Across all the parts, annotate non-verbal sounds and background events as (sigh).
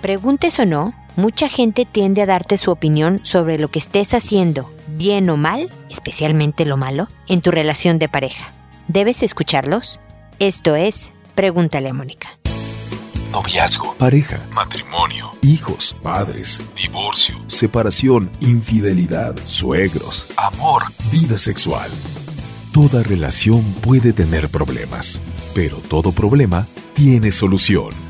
Preguntes o no, mucha gente tiende a darte su opinión sobre lo que estés haciendo, bien o mal, especialmente lo malo, en tu relación de pareja. ¿Debes escucharlos? Esto es Pregúntale a Mónica. Noviazgo, pareja, matrimonio, hijos, padres, divorcio, separación, infidelidad, suegros, amor, vida sexual. Toda relación puede tener problemas, pero todo problema tiene solución.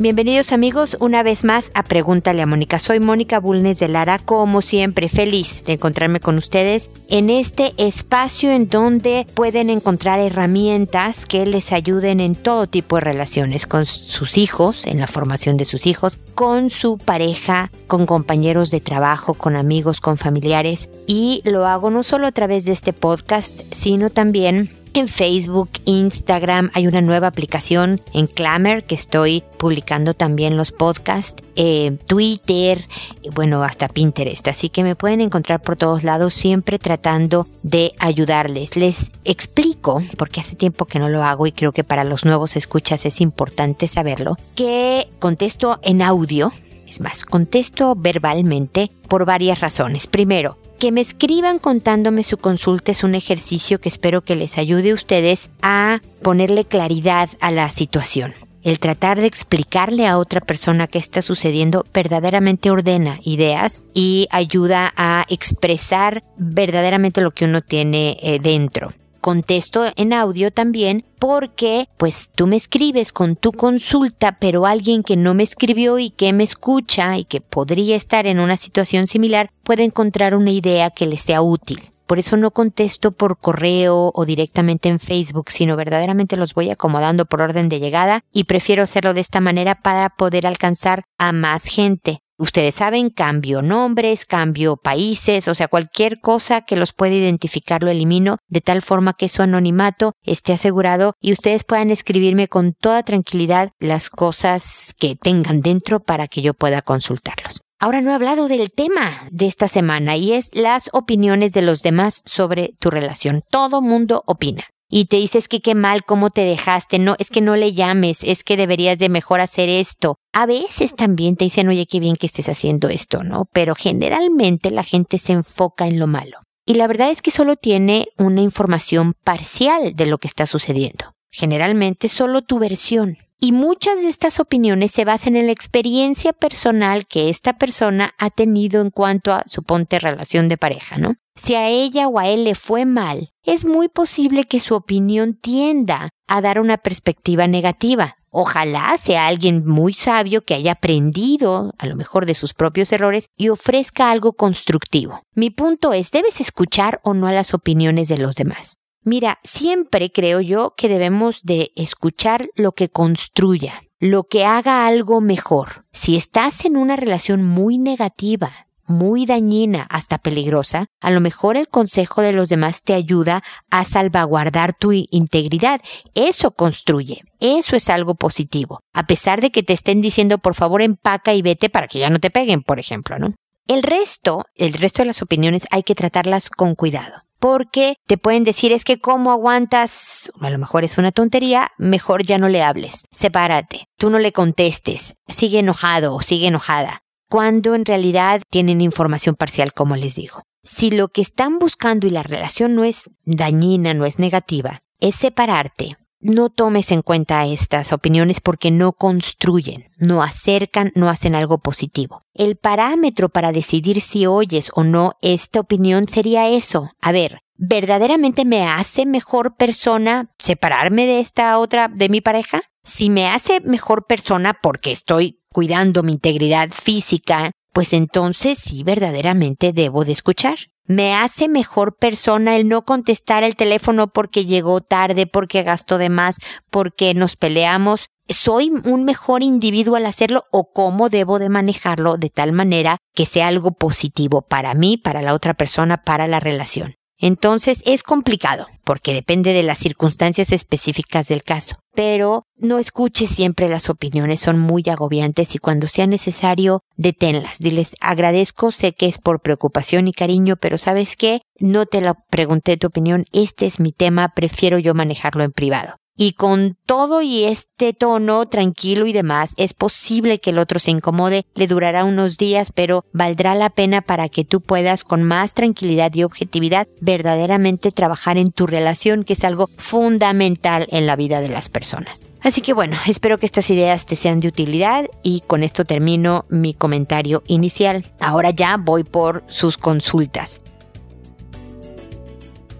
Bienvenidos amigos una vez más a Pregúntale a Mónica. Soy Mónica Bulnes de Lara, como siempre feliz de encontrarme con ustedes en este espacio en donde pueden encontrar herramientas que les ayuden en todo tipo de relaciones con sus hijos, en la formación de sus hijos, con su pareja, con compañeros de trabajo, con amigos, con familiares y lo hago no solo a través de este podcast, sino también en Facebook, Instagram, hay una nueva aplicación en Clamer que estoy publicando también los podcasts, eh, Twitter, bueno, hasta Pinterest. Así que me pueden encontrar por todos lados, siempre tratando de ayudarles. Les explico, porque hace tiempo que no lo hago y creo que para los nuevos escuchas es importante saberlo, que contesto en audio. Es más, contesto verbalmente por varias razones. Primero, que me escriban contándome su consulta es un ejercicio que espero que les ayude a ustedes a ponerle claridad a la situación. El tratar de explicarle a otra persona qué está sucediendo verdaderamente ordena ideas y ayuda a expresar verdaderamente lo que uno tiene eh, dentro contesto en audio también porque pues tú me escribes con tu consulta, pero alguien que no me escribió y que me escucha y que podría estar en una situación similar puede encontrar una idea que le sea útil. Por eso no contesto por correo o directamente en Facebook, sino verdaderamente los voy acomodando por orden de llegada y prefiero hacerlo de esta manera para poder alcanzar a más gente. Ustedes saben, cambio nombres, cambio países, o sea, cualquier cosa que los pueda identificar lo elimino de tal forma que su anonimato esté asegurado y ustedes puedan escribirme con toda tranquilidad las cosas que tengan dentro para que yo pueda consultarlos. Ahora no he hablado del tema de esta semana y es las opiniones de los demás sobre tu relación. Todo mundo opina y te dices que qué mal, cómo te dejaste, no, es que no le llames, es que deberías de mejor hacer esto. A veces también te dicen, oye, qué bien que estés haciendo esto, ¿no? Pero generalmente la gente se enfoca en lo malo. Y la verdad es que solo tiene una información parcial de lo que está sucediendo. Generalmente solo tu versión. Y muchas de estas opiniones se basan en la experiencia personal que esta persona ha tenido en cuanto a, suponte, relación de pareja, ¿no? Si a ella o a él le fue mal, es muy posible que su opinión tienda a dar una perspectiva negativa. Ojalá sea alguien muy sabio que haya aprendido, a lo mejor de sus propios errores, y ofrezca algo constructivo. Mi punto es, ¿debes escuchar o no a las opiniones de los demás? Mira, siempre creo yo que debemos de escuchar lo que construya, lo que haga algo mejor. Si estás en una relación muy negativa, muy dañina, hasta peligrosa, a lo mejor el consejo de los demás te ayuda a salvaguardar tu integridad. Eso construye. Eso es algo positivo. A pesar de que te estén diciendo por favor empaca y vete para que ya no te peguen, por ejemplo, ¿no? El resto, el resto de las opiniones hay que tratarlas con cuidado porque te pueden decir es que cómo aguantas, a lo mejor es una tontería, mejor ya no le hables, sepárate, tú no le contestes, sigue enojado o sigue enojada, cuando en realidad tienen información parcial como les digo. Si lo que están buscando y la relación no es dañina, no es negativa, es separarte, no tomes en cuenta estas opiniones porque no construyen, no acercan, no hacen algo positivo. El parámetro para decidir si oyes o no esta opinión sería eso. A ver, ¿verdaderamente me hace mejor persona separarme de esta otra, de mi pareja? Si me hace mejor persona porque estoy cuidando mi integridad física, pues entonces sí verdaderamente debo de escuchar me hace mejor persona el no contestar el teléfono porque llegó tarde, porque gastó de más, porque nos peleamos. ¿Soy un mejor individuo al hacerlo o cómo debo de manejarlo de tal manera que sea algo positivo para mí, para la otra persona, para la relación? Entonces es complicado, porque depende de las circunstancias específicas del caso. Pero no escuches siempre las opiniones, son muy agobiantes y cuando sea necesario, deténlas. Diles, agradezco, sé que es por preocupación y cariño, pero sabes qué, no te lo pregunté tu opinión, este es mi tema, prefiero yo manejarlo en privado y con todo y este tono tranquilo y demás, es posible que el otro se incomode, le durará unos días, pero valdrá la pena para que tú puedas con más tranquilidad y objetividad verdaderamente trabajar en tu relación, que es algo fundamental en la vida de las personas. Así que bueno, espero que estas ideas te sean de utilidad y con esto termino mi comentario inicial. Ahora ya voy por sus consultas.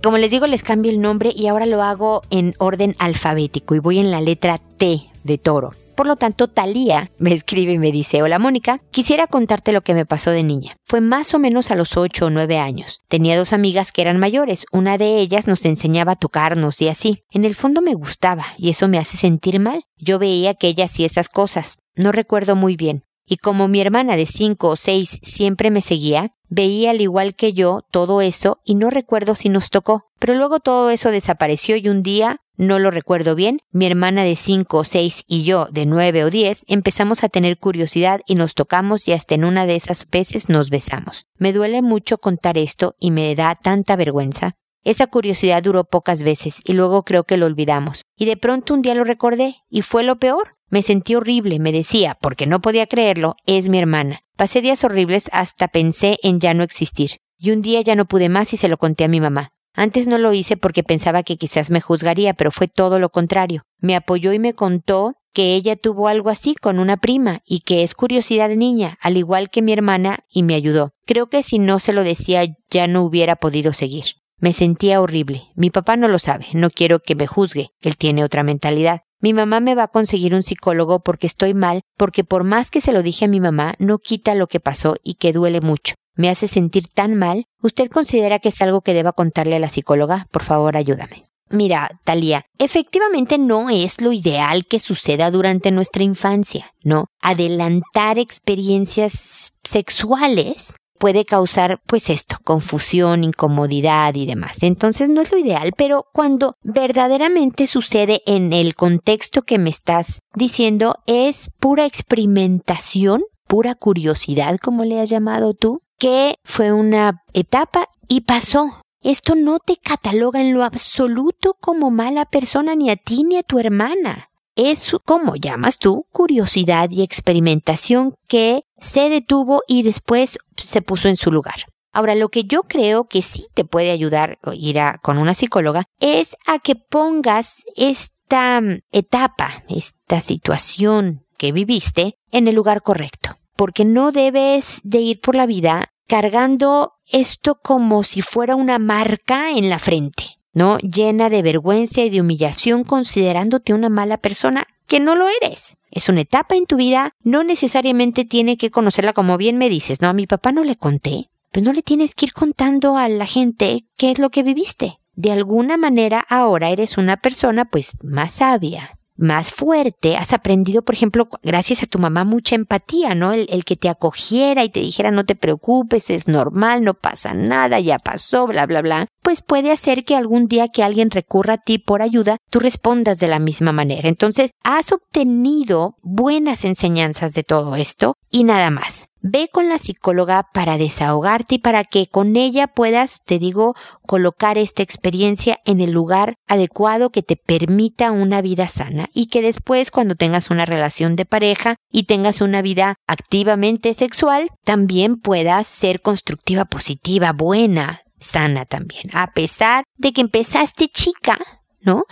Como les digo, les cambio el nombre y ahora lo hago en orden alfabético y voy en la letra T de toro. Por lo tanto, Talía me escribe y me dice, hola Mónica, quisiera contarte lo que me pasó de niña. Fue más o menos a los 8 o 9 años. Tenía dos amigas que eran mayores. Una de ellas nos enseñaba a tocarnos y así. En el fondo me gustaba y eso me hace sentir mal. Yo veía que ella hacía esas cosas. No recuerdo muy bien. Y como mi hermana de 5 o 6 siempre me seguía, Veía al igual que yo todo eso y no recuerdo si nos tocó. Pero luego todo eso desapareció y un día, no lo recuerdo bien, mi hermana de cinco o seis y yo de nueve o diez empezamos a tener curiosidad y nos tocamos y hasta en una de esas veces nos besamos. Me duele mucho contar esto y me da tanta vergüenza. Esa curiosidad duró pocas veces y luego creo que lo olvidamos. Y de pronto un día lo recordé y fue lo peor. Me sentí horrible, me decía, porque no podía creerlo, es mi hermana. Pasé días horribles hasta pensé en ya no existir. Y un día ya no pude más y se lo conté a mi mamá. Antes no lo hice porque pensaba que quizás me juzgaría, pero fue todo lo contrario. Me apoyó y me contó que ella tuvo algo así con una prima y que es curiosidad niña, al igual que mi hermana, y me ayudó. Creo que si no se lo decía ya no hubiera podido seguir. Me sentía horrible. Mi papá no lo sabe, no quiero que me juzgue, él tiene otra mentalidad. Mi mamá me va a conseguir un psicólogo porque estoy mal, porque por más que se lo dije a mi mamá, no quita lo que pasó y que duele mucho. Me hace sentir tan mal. ¿Usted considera que es algo que deba contarle a la psicóloga? Por favor, ayúdame. Mira, Talía, efectivamente no es lo ideal que suceda durante nuestra infancia, ¿no? Adelantar experiencias sexuales puede causar pues esto, confusión, incomodidad y demás. Entonces no es lo ideal, pero cuando verdaderamente sucede en el contexto que me estás diciendo es pura experimentación, pura curiosidad, como le has llamado tú, que fue una etapa y pasó. Esto no te cataloga en lo absoluto como mala persona ni a ti ni a tu hermana es, como llamas tú, curiosidad y experimentación que se detuvo y después se puso en su lugar. Ahora, lo que yo creo que sí te puede ayudar ir a, con una psicóloga es a que pongas esta mm, etapa, esta situación que viviste en el lugar correcto. Porque no debes de ir por la vida cargando esto como si fuera una marca en la frente. ¿no? Llena de vergüenza y de humillación considerándote una mala persona que no lo eres. Es una etapa en tu vida, no necesariamente tiene que conocerla como bien me dices, ¿no? A mi papá no le conté, pues no le tienes que ir contando a la gente qué es lo que viviste. De alguna manera ahora eres una persona pues más sabia, más fuerte, has aprendido, por ejemplo, gracias a tu mamá, mucha empatía, ¿no? El, el, que te acogiera y te dijera no te preocupes, es normal, no pasa nada, ya pasó, bla, bla, bla, pues puede hacer que algún día que alguien recurra a ti por ayuda, tú respondas de la misma manera. Entonces, has obtenido buenas enseñanzas de todo esto y nada más. Ve con la psicóloga para desahogarte y para que con ella puedas, te digo, colocar esta experiencia en el lugar adecuado que te permita una vida sana y que después cuando tengas una relación de pareja y tengas una vida activamente sexual, también puedas ser constructiva, positiva, buena, sana también, a pesar de que empezaste chica ¿no?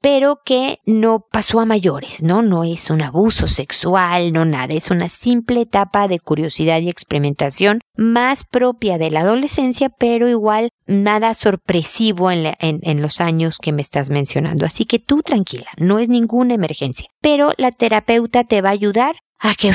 Pero que no pasó a mayores, ¿no? No es un abuso sexual, no nada, es una simple etapa de curiosidad y experimentación más propia de la adolescencia, pero igual nada sorpresivo en, los años que me estás mencionando. Así que tú tranquila, no es ninguna emergencia, pero la terapeuta te va a ayudar a que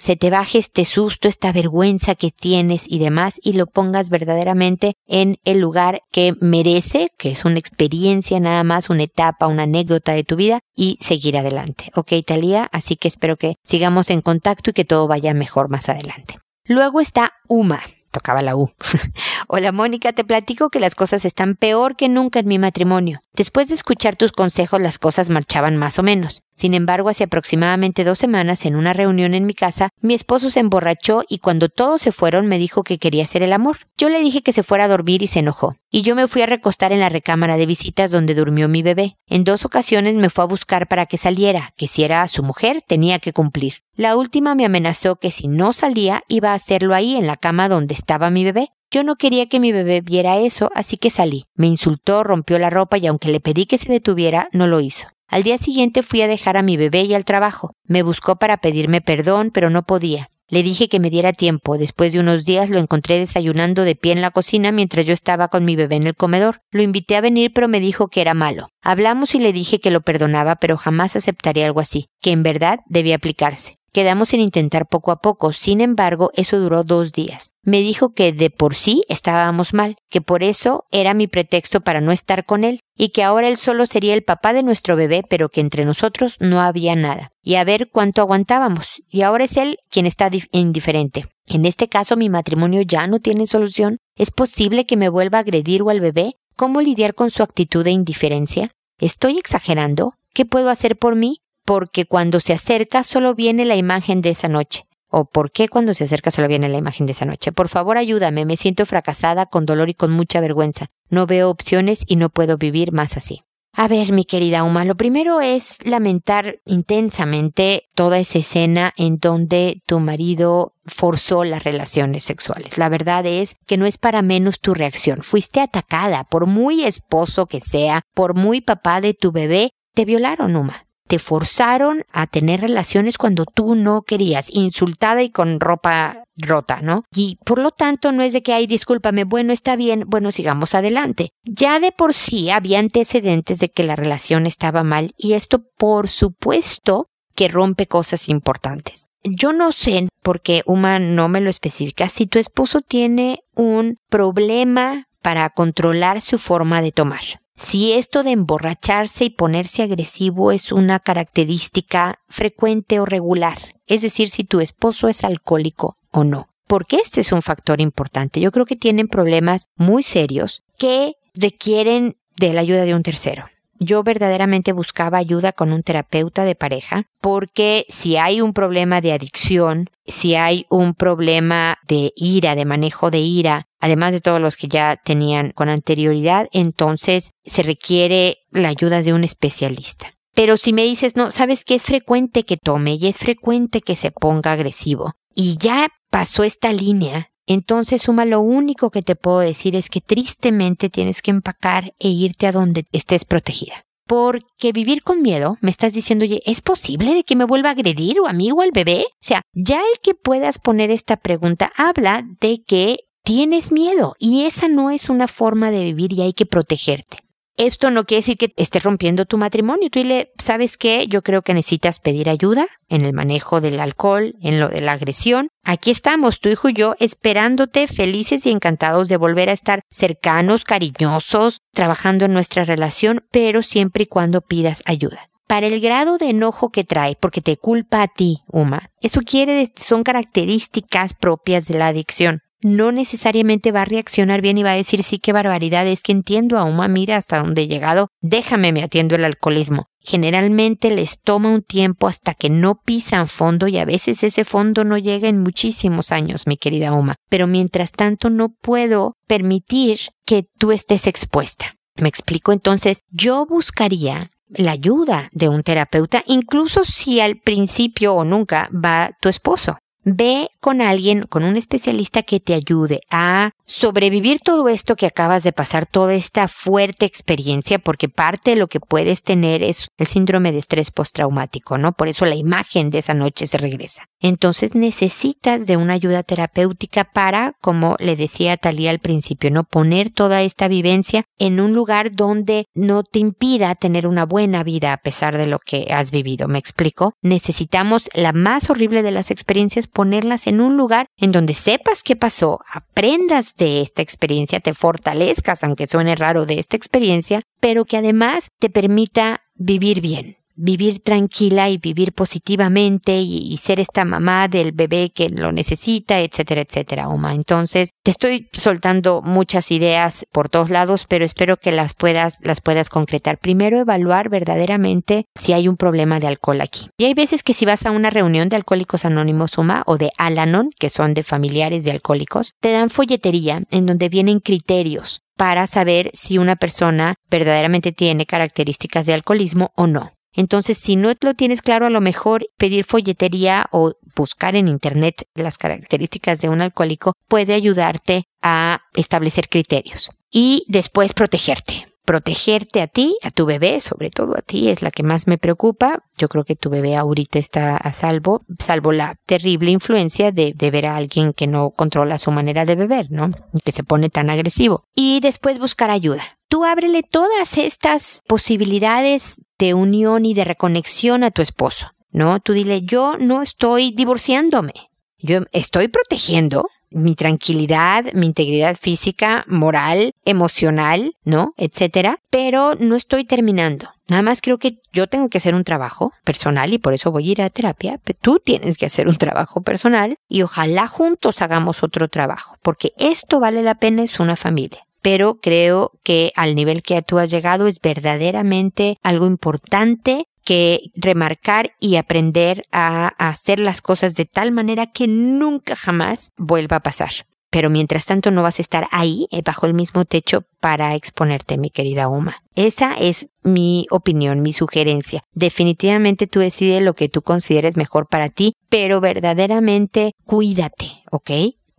se te baje este susto, esta vergüenza que tienes y demás y lo pongas verdaderamente en el lugar que merece, que es una experiencia nada más, una etapa, una anécdota de tu vida y seguir adelante. Ok, Talía, así que espero que sigamos en contacto y que todo vaya mejor más adelante. Luego está Uma. Tocaba la U. (laughs) Hola Mónica, te platico que las cosas están peor que nunca en mi matrimonio. Después de escuchar tus consejos las cosas marchaban más o menos. Sin embargo, hace aproximadamente dos semanas, en una reunión en mi casa, mi esposo se emborrachó y cuando todos se fueron me dijo que quería hacer el amor. Yo le dije que se fuera a dormir y se enojó. Y yo me fui a recostar en la recámara de visitas donde durmió mi bebé. En dos ocasiones me fue a buscar para que saliera, que si era su mujer tenía que cumplir. La última me amenazó que si no salía iba a hacerlo ahí en la cama donde estaba mi bebé. Yo no quería que mi bebé viera eso, así que salí. Me insultó, rompió la ropa y aunque le pedí que se detuviera, no lo hizo. Al día siguiente fui a dejar a mi bebé y al trabajo. Me buscó para pedirme perdón, pero no podía. Le dije que me diera tiempo. Después de unos días lo encontré desayunando de pie en la cocina mientras yo estaba con mi bebé en el comedor. Lo invité a venir, pero me dijo que era malo. Hablamos y le dije que lo perdonaba, pero jamás aceptaría algo así, que en verdad debía aplicarse. Quedamos en intentar poco a poco, sin embargo, eso duró dos días. Me dijo que de por sí estábamos mal, que por eso era mi pretexto para no estar con él, y que ahora él solo sería el papá de nuestro bebé, pero que entre nosotros no había nada, y a ver cuánto aguantábamos, y ahora es él quien está indiferente. En este caso mi matrimonio ya no tiene solución. ¿Es posible que me vuelva a agredir o al bebé? ¿Cómo lidiar con su actitud de indiferencia? ¿Estoy exagerando? ¿Qué puedo hacer por mí? Porque cuando se acerca solo viene la imagen de esa noche. ¿O por qué cuando se acerca solo viene la imagen de esa noche? Por favor, ayúdame, me siento fracasada, con dolor y con mucha vergüenza. No veo opciones y no puedo vivir más así. A ver, mi querida Uma, lo primero es lamentar intensamente toda esa escena en donde tu marido forzó las relaciones sexuales. La verdad es que no es para menos tu reacción. Fuiste atacada, por muy esposo que sea, por muy papá de tu bebé, te violaron, Uma te forzaron a tener relaciones cuando tú no querías, insultada y con ropa rota, ¿no? Y por lo tanto no es de que, ay, discúlpame, bueno, está bien, bueno, sigamos adelante. Ya de por sí había antecedentes de que la relación estaba mal y esto, por supuesto, que rompe cosas importantes. Yo no sé, porque Uma no me lo especifica, si tu esposo tiene un problema para controlar su forma de tomar si esto de emborracharse y ponerse agresivo es una característica frecuente o regular, es decir, si tu esposo es alcohólico o no. Porque este es un factor importante. Yo creo que tienen problemas muy serios que requieren de la ayuda de un tercero. Yo verdaderamente buscaba ayuda con un terapeuta de pareja porque si hay un problema de adicción, si hay un problema de ira, de manejo de ira, además de todos los que ya tenían con anterioridad, entonces se requiere la ayuda de un especialista. Pero si me dices, no, sabes que es frecuente que tome y es frecuente que se ponga agresivo y ya pasó esta línea, entonces Suma lo único que te puedo decir es que tristemente tienes que empacar e irte a donde estés protegida. Porque vivir con miedo, me estás diciendo, oye, ¿es posible de que me vuelva a agredir o amigo al bebé? O sea, ya el que puedas poner esta pregunta habla de que tienes miedo y esa no es una forma de vivir y hay que protegerte. Esto no quiere decir que estés rompiendo tu matrimonio. Tú le, ¿sabes qué? Yo creo que necesitas pedir ayuda en el manejo del alcohol, en lo de la agresión. Aquí estamos, tu hijo y yo, esperándote, felices y encantados de volver a estar cercanos, cariñosos, trabajando en nuestra relación, pero siempre y cuando pidas ayuda para el grado de enojo que trae, porque te culpa a ti, Uma. Eso quiere, son características propias de la adicción no necesariamente va a reaccionar bien y va a decir sí qué barbaridad, es que entiendo a Uma, mira hasta dónde he llegado, déjame me atiendo el alcoholismo. Generalmente les toma un tiempo hasta que no pisan fondo y a veces ese fondo no llega en muchísimos años, mi querida Uma. Pero mientras tanto no puedo permitir que tú estés expuesta. Me explico entonces, yo buscaría la ayuda de un terapeuta, incluso si al principio o nunca va tu esposo. Ve con alguien, con un especialista que te ayude a sobrevivir todo esto que acabas de pasar, toda esta fuerte experiencia, porque parte de lo que puedes tener es el síndrome de estrés postraumático, ¿no? Por eso la imagen de esa noche se regresa. Entonces necesitas de una ayuda terapéutica para, como le decía Talía al principio, ¿no? Poner toda esta vivencia en un lugar donde no te impida tener una buena vida a pesar de lo que has vivido. ¿Me explico? Necesitamos la más horrible de las experiencias, ponerlas en un lugar en donde sepas qué pasó, aprendas de esta experiencia, te fortalezcas, aunque suene raro, de esta experiencia, pero que además te permita vivir bien. Vivir tranquila y vivir positivamente y, ser esta mamá del bebé que lo necesita, etcétera, etcétera, Oma. Entonces, te estoy soltando muchas ideas por todos lados, pero espero que las puedas, las puedas concretar. Primero, evaluar verdaderamente si hay un problema de alcohol aquí. Y hay veces que si vas a una reunión de Alcohólicos Anónimos, Uma, o de Alanon, que son de familiares de alcohólicos, te dan folletería en donde vienen criterios para saber si una persona verdaderamente tiene características de alcoholismo o no. Entonces, si no lo tienes claro, a lo mejor pedir folletería o buscar en Internet las características de un alcohólico puede ayudarte a establecer criterios y después protegerte. Protegerte a ti, a tu bebé, sobre todo a ti, es la que más me preocupa. Yo creo que tu bebé ahorita está a salvo, salvo la terrible influencia de, ver a alguien que no controla su manera de beber, ¿no? Que se pone tan agresivo. Y después buscar ayuda tú ábrele todas estas posibilidades de unión y de reconexión a tu esposo, ¿no? Tú dile, yo no estoy divorciándome, yo estoy protegiendo mi tranquilidad, mi integridad física, moral, emocional, ¿no? Etcétera, pero no estoy terminando. Nada más creo que yo tengo que hacer un trabajo personal y por eso voy a ir a terapia. Pero tú tienes que hacer un trabajo personal y ojalá juntos hagamos otro trabajo, porque esto vale la pena, es una familia pero creo que al nivel que tú has llegado es verdaderamente algo importante que remarcar y aprender a, hacer las cosas de tal manera que nunca jamás vuelva a pasar. Pero mientras tanto no vas a estar ahí, eh, bajo el mismo techo, para exponerte, mi querida Uma. Esa es mi opinión, mi sugerencia. Definitivamente tú decides lo que tú consideres mejor para ti, pero verdaderamente cuídate, ¿ok?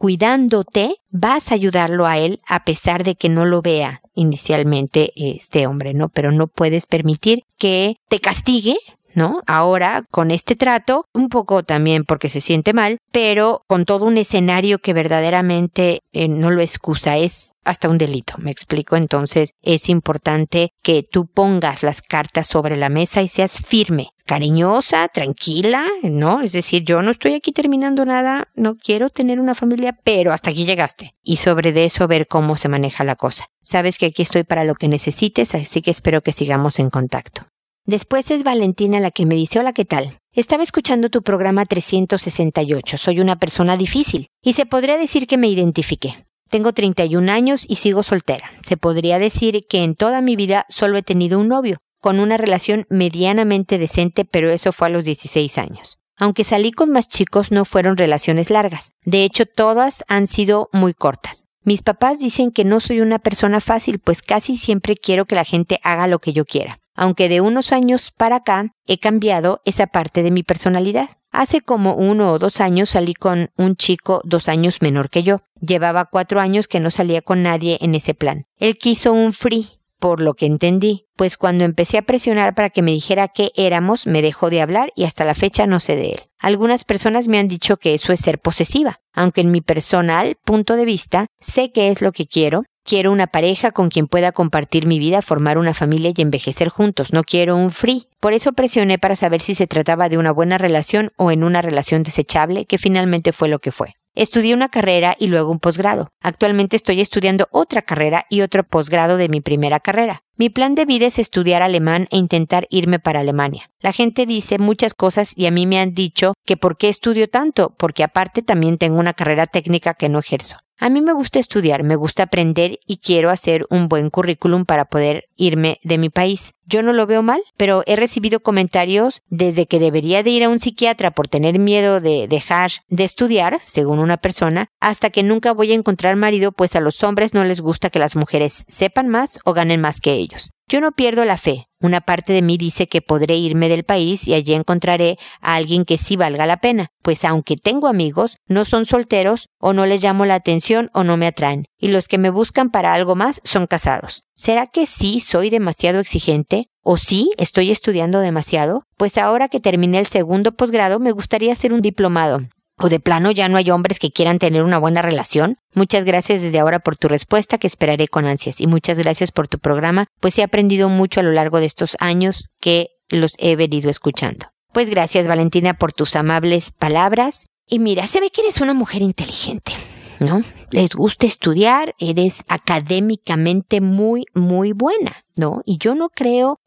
Cuidándote, vas a ayudarlo a él a pesar de que no lo vea inicialmente este hombre, ¿no? Pero no puedes permitir que te castigue ¿no? Ahora, con este trato, un poco también porque se siente mal, pero con todo un escenario que verdaderamente eh, no lo excusa, es hasta un delito, me explico. Entonces, es importante que tú pongas las cartas sobre la mesa y seas firme, cariñosa, tranquila, ¿no? Es decir, yo no estoy aquí terminando nada, no quiero tener una familia, pero hasta aquí llegaste. Y sobre de eso ver cómo se maneja la cosa. Sabes que aquí estoy para lo que necesites, así que espero que sigamos en contacto. Después es Valentina la que me dice, hola, ¿qué tal? Estaba escuchando tu programa 368, soy una persona difícil, y se podría decir que me identifiqué. Tengo 31 años y sigo soltera. Se podría decir que en toda mi vida solo he tenido un novio, con una relación medianamente decente, pero eso fue a los 16 años. Aunque salí con más chicos, no fueron relaciones largas. De hecho, todas han sido muy cortas. Mis papás dicen que no soy una persona fácil, pues casi siempre quiero que la gente haga lo que yo quiera aunque de unos años para acá he cambiado esa parte de mi personalidad. Hace como uno o dos años salí con un chico dos años menor que yo. Llevaba cuatro años que no salía con nadie en ese plan. Él quiso un free, por lo que entendí, pues cuando empecé a presionar para que me dijera qué éramos, me dejó de hablar y hasta la fecha no sé de él. Algunas personas me han dicho que eso es ser posesiva, aunque en mi personal punto de vista sé qué es lo que quiero Quiero una pareja con quien pueda compartir mi vida, formar una familia y envejecer juntos. No quiero un free. Por eso presioné para saber si se trataba de una buena relación o en una relación desechable, que finalmente fue lo que fue. Estudié una carrera y luego un posgrado. Actualmente estoy estudiando otra carrera y otro posgrado de mi primera carrera. Mi plan de vida es estudiar alemán e intentar irme para Alemania. La gente dice muchas cosas y a mí me han dicho que por qué estudio tanto, porque aparte también tengo una carrera técnica que no ejerzo. A mí me gusta estudiar, me gusta aprender y quiero hacer un buen currículum para poder irme de mi país. Yo no lo veo mal, pero he recibido comentarios desde que debería de ir a un psiquiatra por tener miedo de dejar de estudiar, según una persona, hasta que nunca voy a encontrar marido, pues a los hombres no les gusta que las mujeres sepan más o ganen más que ellos. Yo no pierdo la fe. Una parte de mí dice que podré irme del país y allí encontraré a alguien que sí valga la pena, pues aunque tengo amigos, no son solteros o no les llamo la atención o no me atraen, y los que me buscan para algo más son casados. ¿Será que sí soy demasiado exigente? ¿O sí estoy estudiando demasiado? Pues ahora que terminé el segundo posgrado me gustaría hacer un diplomado o de plano ya no hay hombres que quieran tener una buena relación? Muchas gracias desde ahora por tu respuesta que esperaré con ansias y muchas gracias por tu programa, pues he aprendido mucho a lo largo de estos años que los he venido escuchando. Pues gracias Valentina por tus amables palabras y mira, se ve que eres una mujer inteligente. ¿no? Les gusta estudiar, eres académicamente muy, muy buena, ¿no? Y yo no creo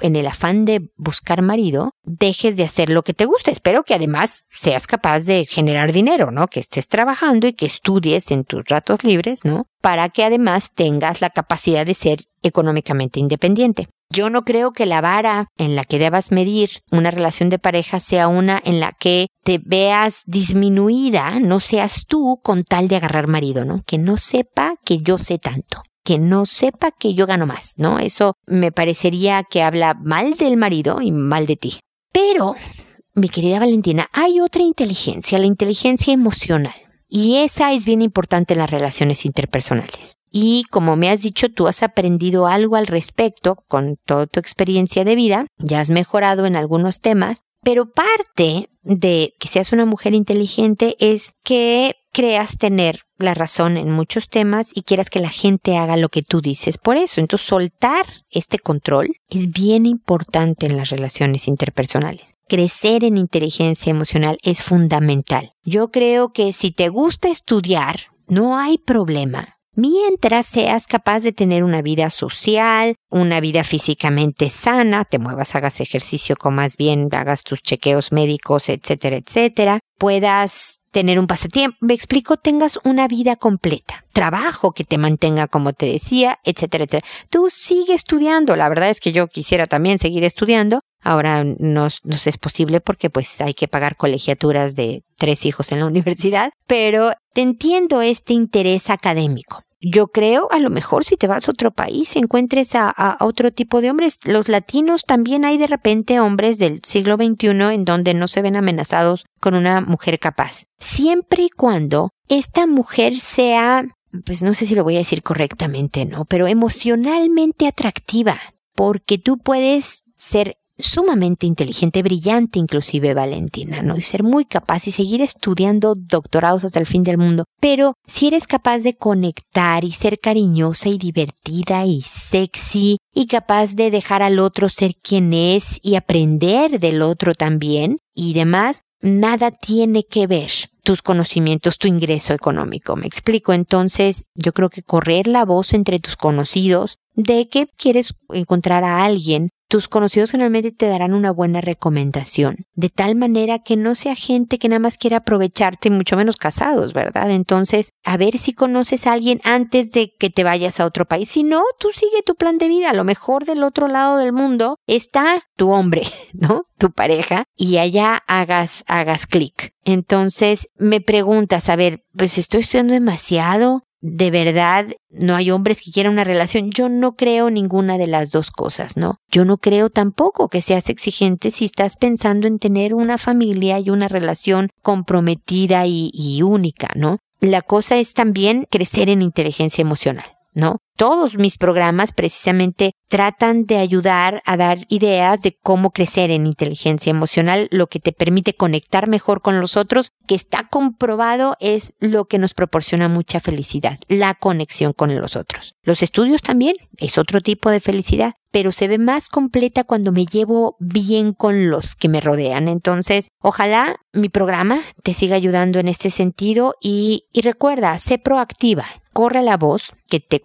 en el afán de buscar marido, dejes de hacer lo que te gusta. Espero que además seas capaz de generar dinero, ¿no? Que estés trabajando y que estudies en tus ratos libres, ¿no? Para que además tengas la capacidad de ser económicamente independiente. Yo no creo que la vara en la que debas medir una relación de pareja sea una en la que te veas disminuida, no seas tú con tal de agarrar marido, ¿no? Que no sepa que yo sé tanto que no sepa que yo gano más, ¿no? Eso me parecería que habla mal del marido y mal de ti. Pero, mi querida Valentina, hay otra inteligencia, la inteligencia emocional. Y esa es bien importante en las relaciones interpersonales. Y como me has dicho, tú has aprendido algo al respecto con toda tu experiencia de vida, ya has mejorado en algunos temas, pero parte de que seas una mujer inteligente es que creas tener la razón en muchos temas y quieras que la gente haga lo que tú dices por eso. Entonces, soltar este control es bien importante en las relaciones interpersonales. Crecer en inteligencia emocional es fundamental. Yo creo que si te gusta estudiar, no hay problema mientras seas capaz de tener una vida social, una vida físicamente sana, te muevas, hagas ejercicio, más bien, hagas tus chequeos médicos, etcétera, etcétera, puedas tener un pasatiempo, me explico, tengas una vida completa, trabajo que te mantenga como te decía, etcétera, etcétera. Tú sigue estudiando, la verdad es que yo quisiera también seguir estudiando, ahora no, no es posible porque pues hay que pagar colegiaturas de tres hijos en la (laughs) universidad, pero te entiendo este interés académico yo creo, a lo mejor si te vas a otro país, encuentres a, otro tipo de hombres. Los latinos también hay de repente hombres del siglo XXI en donde no se ven amenazados con una mujer capaz. Siempre y cuando esta mujer sea, pues no sé si lo voy a decir correctamente, ¿no? Pero emocionalmente atractiva. Porque tú puedes ser sumamente inteligente, brillante inclusive Valentina, ¿no? Y ser muy capaz y seguir estudiando doctorados hasta el fin del mundo. Pero si eres capaz de conectar y ser cariñosa y divertida y sexy y capaz de dejar al otro ser quien es y aprender del otro también y demás, nada tiene que ver tus conocimientos, tu ingreso económico. Me explico. Entonces, yo creo que correr la voz entre tus conocidos de que quieres encontrar a alguien tus conocidos generalmente te darán una buena recomendación, de tal manera que no sea gente que nada más quiera aprovecharte, mucho menos casados, ¿verdad? Entonces, a ver si conoces a alguien antes de que te vayas a otro país. Si no, tú sigue tu plan de vida. A lo mejor del otro lado del mundo está tu hombre, (laughs) ¿no? Tu pareja, y allá hagas, hagas clic. Entonces, me preguntas, a ver, pues estoy estudiando demasiado, de verdad no hay hombres que quieran una relación. Yo no creo ninguna de las dos cosas, ¿no? Yo no creo tampoco que seas exigente si estás pensando en tener una familia y una relación comprometida y, y única, ¿no? La cosa es también crecer en inteligencia emocional. ¿no? Todos mis programas precisamente tratan de ayudar a dar ideas de cómo crecer en inteligencia emocional, lo que te permite conectar mejor con los otros, que está comprobado es lo que nos proporciona mucha felicidad, la conexión con los otros. Los estudios también es otro tipo de felicidad, pero se ve más completa cuando me llevo bien con los que me rodean. Entonces, ojalá mi programa te siga ayudando en este sentido y, y recuerda, sé proactiva corre la voz, que te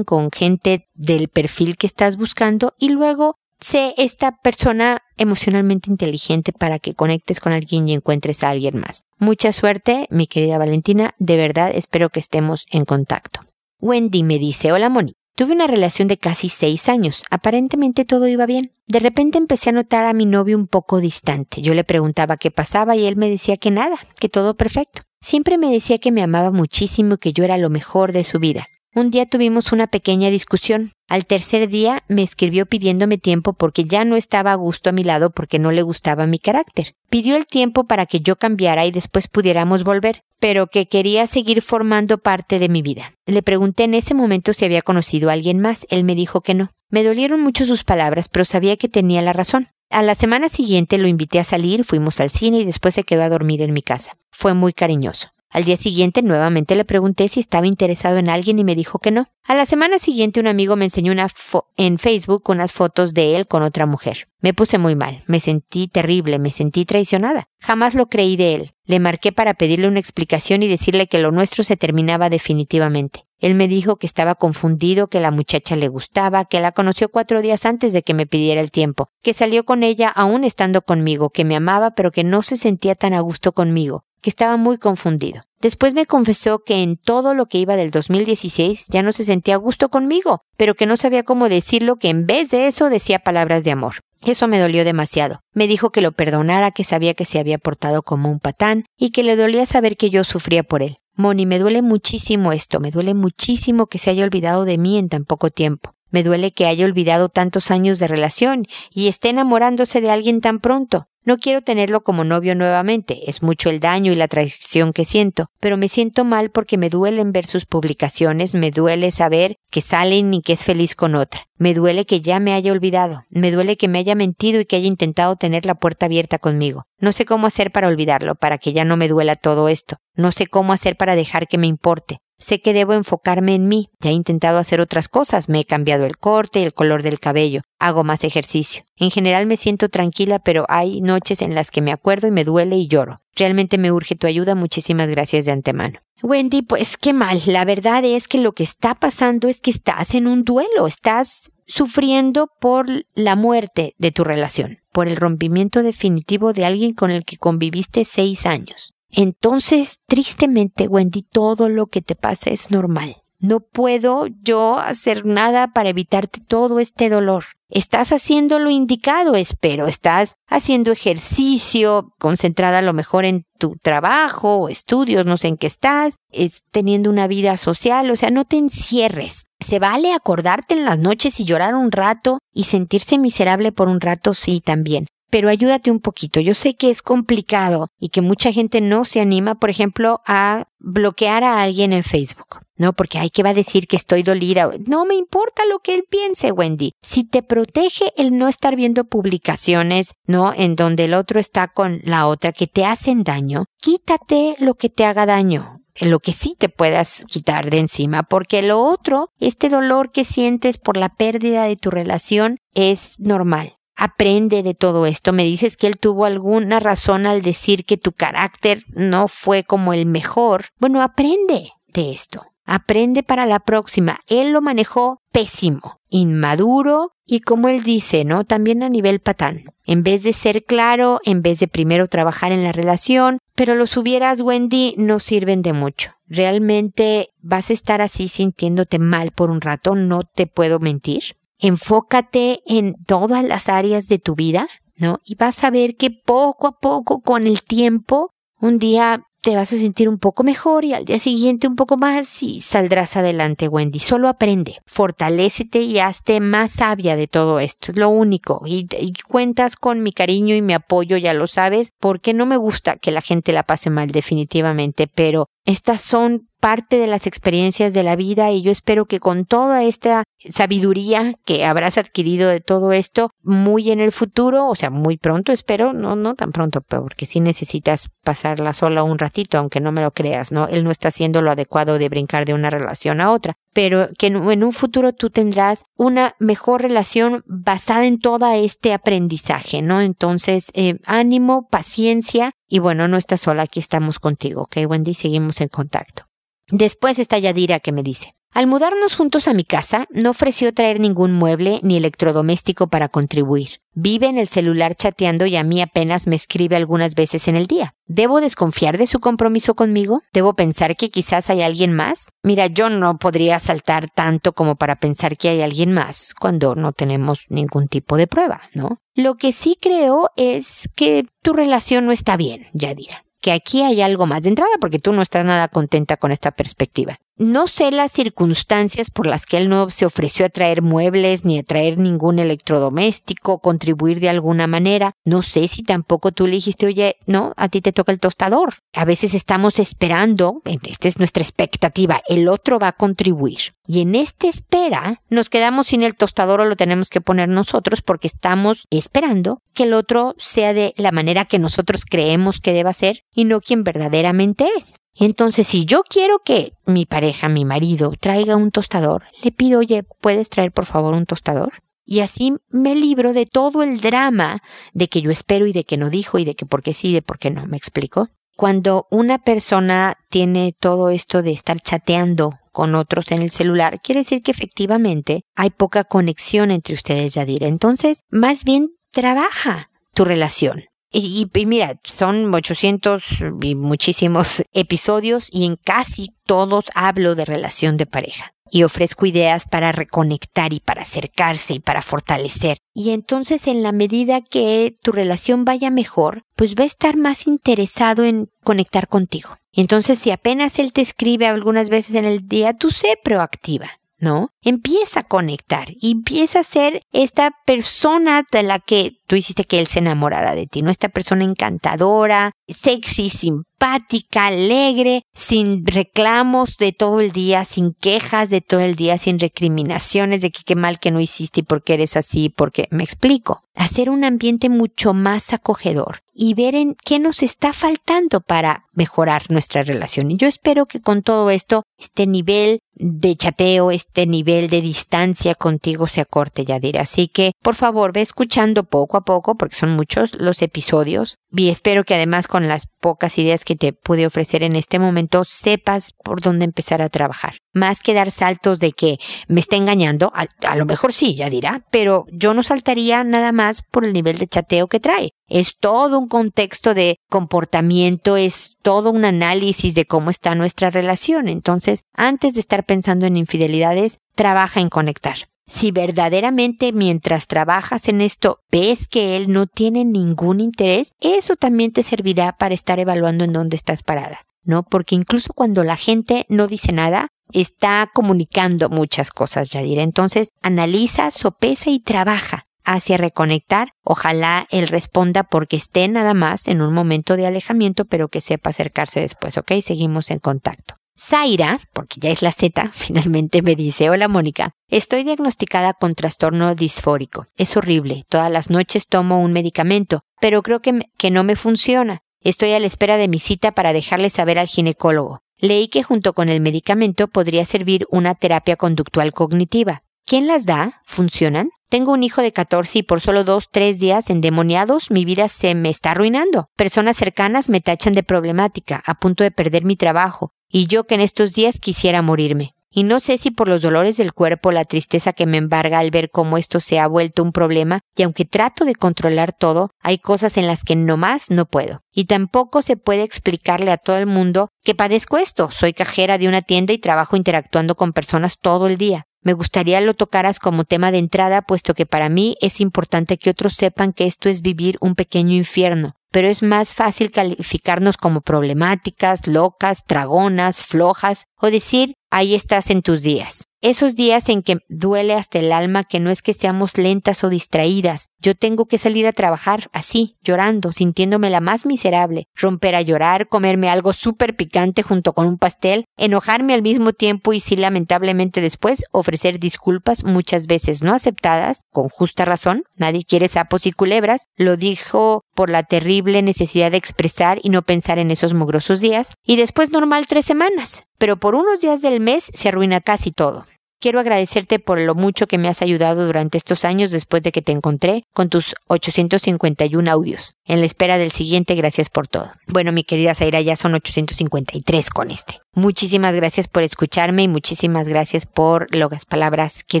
con gente del perfil que estás buscando y luego sé esta persona emocionalmente inteligente para que conectes con alguien y encuentres a alguien más. Mucha suerte, mi querida Valentina, de verdad espero que estemos en contacto. Wendy me dice, hola Moni, tuve una relación de casi seis años, aparentemente todo iba bien. De repente empecé a notar a mi novio un poco distante. Yo le preguntaba qué pasaba y él me decía que nada, que todo perfecto. Siempre me decía que me amaba muchísimo y que yo era lo mejor de su vida. Un día tuvimos una pequeña discusión. Al tercer día me escribió pidiéndome tiempo porque ya no estaba a gusto a mi lado porque no le gustaba mi carácter. Pidió el tiempo para que yo cambiara y después pudiéramos volver, pero que quería seguir formando parte de mi vida. Le pregunté en ese momento si había conocido a alguien más. Él me dijo que no. Me dolieron mucho sus palabras, pero sabía que tenía la razón. A la semana siguiente lo invité a salir, fuimos al cine y después se quedó a dormir en mi casa. Fue muy cariñoso. Al día siguiente nuevamente le pregunté si estaba interesado en alguien y me dijo que no. A la semana siguiente un amigo me enseñó una en Facebook unas fotos de él con otra mujer. Me puse muy mal, me sentí terrible, me sentí traicionada. Jamás lo creí de él. Le marqué para pedirle una explicación y decirle que lo nuestro se terminaba definitivamente. Él me dijo que estaba confundido, que la muchacha le gustaba, que la conoció cuatro días antes de que me pidiera el tiempo, que salió con ella aún estando conmigo, que me amaba pero que no se sentía tan a gusto conmigo, que estaba muy confundido. Después me confesó que en todo lo que iba del 2016 ya no se sentía a gusto conmigo, pero que no sabía cómo decirlo, que en vez de eso decía palabras de amor. Eso me dolió demasiado. Me dijo que lo perdonara, que sabía que se había portado como un patán y que le dolía saber que yo sufría por él. Moni, me duele muchísimo esto, me duele muchísimo que se haya olvidado de mí en tan poco tiempo. Me duele que haya olvidado tantos años de relación y esté enamorándose de alguien tan pronto. No quiero tenerlo como novio nuevamente, es mucho el daño y la traición que siento, pero me siento mal porque me duelen ver sus publicaciones, me duele saber que salen y que es feliz con otra. Me duele que ya me haya olvidado, me duele que me haya mentido y que haya intentado tener la puerta abierta conmigo. No sé cómo hacer para olvidarlo, para que ya no me duela todo esto. No sé cómo hacer para dejar que me importe. Sé que debo enfocarme en mí. Ya he intentado hacer otras cosas. Me he cambiado el corte y el color del cabello. Hago más ejercicio. En general me siento tranquila, pero hay noches en las que me acuerdo y me duele y lloro. Realmente me urge tu ayuda. Muchísimas gracias de antemano. Wendy, pues qué mal. La verdad es que lo que está pasando es que estás en un duelo. Estás sufriendo por la muerte de tu relación, por el rompimiento definitivo de alguien con el que conviviste seis años. Entonces, tristemente, Wendy, todo lo que te pasa es normal. No puedo yo hacer nada para evitarte todo este dolor. Estás haciendo lo indicado, espero. Estás haciendo ejercicio, concentrada a lo mejor en tu trabajo o estudios, no sé en qué estás, es teniendo una vida social, o sea, no te encierres. Se vale acordarte en las noches y llorar un rato y sentirse miserable por un rato, sí, también pero ayúdate un poquito. Yo sé que es complicado y que mucha gente no se anima, por ejemplo, a bloquear a alguien en Facebook. No, porque hay que va a decir que estoy dolida. No me importa lo que él piense, Wendy. Si te protege el no estar viendo publicaciones, ¿no? En donde el otro está con la otra que te hacen daño, quítate lo que te haga daño lo que sí te puedas quitar de encima, porque lo otro, este dolor que sientes por la pérdida de tu relación es normal aprende de todo esto. Me dices que él tuvo alguna razón al decir que tu carácter no fue como el mejor. Bueno, aprende de esto. Aprende para la próxima. Él lo manejó pésimo, inmaduro y como él dice, ¿no? También a nivel patán. En vez de ser claro, en vez de primero trabajar en la relación, pero los hubieras, Wendy, no sirven de mucho. Realmente vas a estar así sintiéndote mal por un rato, no te puedo mentir enfócate en todas las áreas de tu vida, ¿no? Y vas a ver que poco a poco, con el tiempo, un día te vas a sentir un poco mejor y al día siguiente un poco más y saldrás adelante, Wendy. Solo aprende, fortalécete y hazte más sabia de todo esto. Es lo único. Y, y, cuentas con mi cariño y mi apoyo, ya lo sabes, porque no me gusta que la gente la pase mal definitivamente, pero estas son parte de las experiencias de la vida y yo espero que con toda esta sabiduría que habrás adquirido de todo esto, muy en el futuro, o sea, muy pronto espero, no, no tan pronto, porque si necesitas pasarla sola un ratito, aunque no me lo creas, ¿no? Él no está haciendo lo adecuado de brincar de una relación a otra, pero que en, un futuro tú tendrás una mejor relación basada en todo este aprendizaje, ¿no? Entonces, eh, ánimo, paciencia y bueno, no estás sola, aquí estamos contigo, ¿ok, Wendy? Seguimos en contacto. Después está Yadira que me dice, al mudarnos juntos a mi casa, no ofreció traer ningún mueble ni electrodoméstico para contribuir. Vive en el celular chateando y a mí apenas me escribe algunas veces en el día. ¿Debo desconfiar de su compromiso conmigo? ¿Debo pensar que quizás hay alguien más? Mira, yo no podría saltar tanto como para pensar que hay alguien más cuando no tenemos ningún tipo de prueba, ¿no? Lo que sí creo es que tu relación no está bien, Yadira que aquí hay algo más de entrada porque tú no estás nada contenta con esta perspectiva. No sé las circunstancias por las que él no se ofreció a traer muebles ni a traer ningún electrodoméstico, contribuir de alguna manera. No sé si tampoco tú le dijiste, oye, no, a ti te toca el tostador. A veces estamos esperando, esta es nuestra expectativa, el otro va a contribuir. Y en esta espera nos quedamos sin el tostador o lo tenemos que poner nosotros porque estamos esperando que el otro sea de la manera que nosotros creemos que deba ser y no quien verdaderamente es. Entonces, si yo quiero que mi pareja, mi marido, traiga un tostador, le pido, oye, ¿puedes traer por favor un tostador? Y así me libro de todo el drama de que yo espero y de que no dijo y de que por qué sí y de por qué no. ¿Me explico? Cuando una persona tiene todo esto de estar chateando con otros en el celular, quiere decir que efectivamente hay poca conexión entre ustedes, Yadira. Entonces, más bien trabaja tu relación. Y, mira, son 800 y muchísimos (laughs) episodios y en casi todos hablo de relación de pareja y ofrezco ideas para reconectar y para acercarse y para fortalecer. Y entonces en la medida que tu relación vaya mejor, pues va a estar más interesado en conectar contigo. Y entonces si apenas él te escribe algunas veces en el día, tú sé proactiva. ¿no? Empieza a conectar y empieza a ser esta persona de la que tú hiciste que él se enamorara de ti, ¿no? Esta persona encantadora, sexy, simpática, alegre, sin reclamos de todo el día, sin quejas de todo el día, sin recriminaciones de que qué mal que no hiciste y por qué eres así, porque me explico. Hacer un ambiente mucho más acogedor y ver en qué nos está faltando para mejorar nuestra relación. Y yo espero que con todo esto, este nivel de chateo, este nivel de distancia contigo se acorte, diré. Así que, por favor, ve escuchando poco a poco, porque son muchos los episodios, y espero que además con las pocas ideas que te pude ofrecer en este momento, sepas por dónde empezar a trabajar. Más que dar saltos de que me está engañando, a, lo mejor sí, ya dirá, pero yo no saltaría nada más por el nivel de chateo que trae. Es todo un contexto de comportamiento, es todo un análisis de cómo está nuestra relación. Entonces, antes de estar pensando en infidelidades, trabaja en conectar. Si verdaderamente mientras trabajas en esto ves que él no tiene ningún interés, eso también te servirá para estar evaluando en dónde estás parada, ¿no? Porque incluso cuando la gente no dice nada, está comunicando muchas cosas, ya diré. Entonces, analiza, sopesa y trabaja hacia reconectar. Ojalá él responda porque esté nada más en un momento de alejamiento, pero que sepa acercarse después, ¿ok? Seguimos en contacto. Zaira, porque ya es la Z, (laughs) finalmente me dice, hola Mónica, estoy diagnosticada con trastorno disfórico. Es horrible, todas las noches tomo un medicamento, pero creo que, que no me funciona. Estoy a la espera de mi cita para dejarle saber al ginecólogo. Leí que junto con el medicamento podría servir una terapia conductual cognitiva. ¿Quién las da? ¿Funcionan? Tengo un hijo de 14 y por solo dos, tres días endemoniados mi vida se me está arruinando. Personas cercanas me tachan de problemática, a punto de perder mi trabajo, y yo que en estos días quisiera morirme. Y no sé si por los dolores del cuerpo, la tristeza que me embarga al ver cómo esto se ha vuelto un problema, y aunque trato de controlar todo, hay cosas en las que no más no puedo. Y tampoco se puede explicarle a todo el mundo que padezco esto. Soy cajera de una tienda y trabajo interactuando con personas todo el día. Me gustaría lo tocaras como tema de entrada, puesto que para mí es importante que otros sepan que esto es vivir un pequeño infierno, pero es más fácil calificarnos como problemáticas, locas, tragonas, flojas, o decir ahí estás en tus días. Esos días en que duele hasta el alma que no es que seamos lentas o distraídas. Yo tengo que salir a trabajar así, llorando, sintiéndome la más miserable, romper a llorar, comerme algo súper picante junto con un pastel, enojarme al mismo tiempo y sí lamentablemente después ofrecer disculpas muchas veces no aceptadas, con justa razón. Nadie quiere sapos y culebras. Lo dijo por la terrible necesidad de expresar y no pensar en esos mugrosos días. Y después normal tres semanas pero por unos días del mes se arruina casi todo. Quiero agradecerte por lo mucho que me has ayudado durante estos años después de que te encontré con tus 851 audios. En la espera del siguiente, gracias por todo. Bueno, mi querida Zaira, ya son 853 con este. Muchísimas gracias por escucharme y muchísimas gracias por las palabras que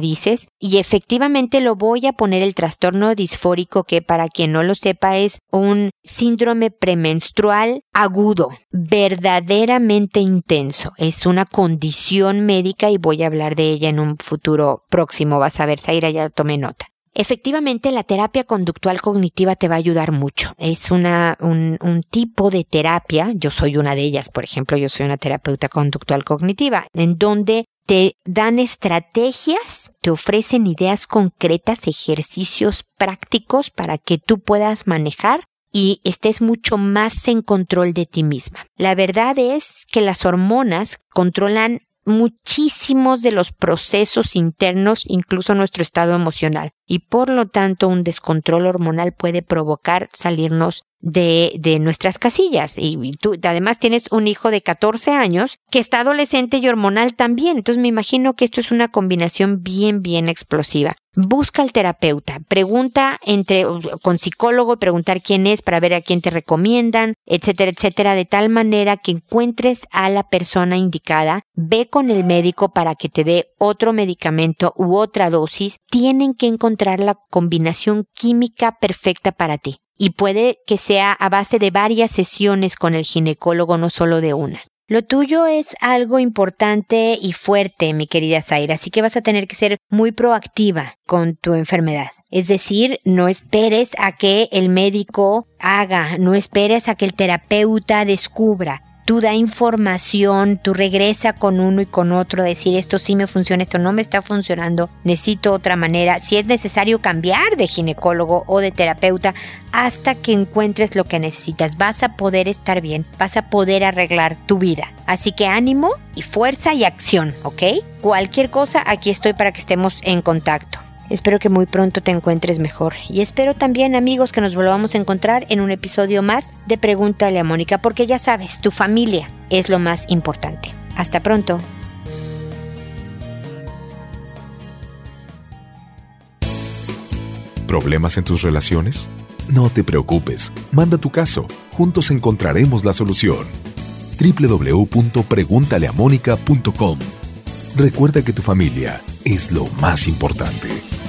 dices. Y efectivamente lo voy a poner el trastorno disfórico que para quien no lo sepa es un síndrome premenstrual agudo, verdaderamente intenso. Es una condición médica y voy a hablar de ella en un futuro próximo. Vas a ver, Zaira, ya tomé nota. Efectivamente, la terapia conductual cognitiva te va a ayudar mucho. Es una, un, un, tipo de terapia, yo soy una de ellas, por ejemplo, yo soy una terapeuta conductual cognitiva, en donde te dan estrategias, te ofrecen ideas concretas, ejercicios prácticos para que tú puedas manejar y estés mucho más en control de ti misma. La verdad es que las hormonas controlan muchísimos de los procesos internos, incluso nuestro estado emocional. Y por lo tanto un descontrol hormonal puede provocar salirnos de, de nuestras casillas. Y, tú además tienes un hijo de 14 años que está adolescente y hormonal también. Entonces me imagino que esto es una combinación bien, bien explosiva. Busca al terapeuta, pregunta entre con psicólogo, preguntar quién es para ver a quién te recomiendan, etcétera, etcétera, de tal manera que encuentres a la persona indicada, ve con el médico para que te dé otro medicamento u otra dosis, tienen que la combinación química perfecta para ti y puede que sea a base de varias sesiones con el ginecólogo, no solo de una. Lo tuyo es algo importante y fuerte, mi querida Zaira, así que vas a tener que ser muy proactiva con tu enfermedad. Es decir, no esperes a que el médico haga, no esperes a que el terapeuta descubra tú da información, tú regresa con uno y con otro, decir esto sí me funciona, esto no me está funcionando, necesito otra manera, si es necesario cambiar de ginecólogo o de terapeuta hasta que encuentres lo que necesitas, vas a poder estar bien, vas a poder arreglar tu vida. Así que ánimo y fuerza y acción, ¿ok? Cualquier cosa, aquí estoy para que estemos en contacto. Espero que muy pronto te encuentres mejor y espero también amigos que nos volvamos a encontrar en un episodio más de Pregúntale a Mónica porque ya sabes, tu familia es lo más importante. Hasta pronto. ¿Problemas en tus relaciones? No te preocupes, manda tu caso, juntos encontraremos la solución. www.preguntaleamónica.com Recuerda que tu familia es lo más importante.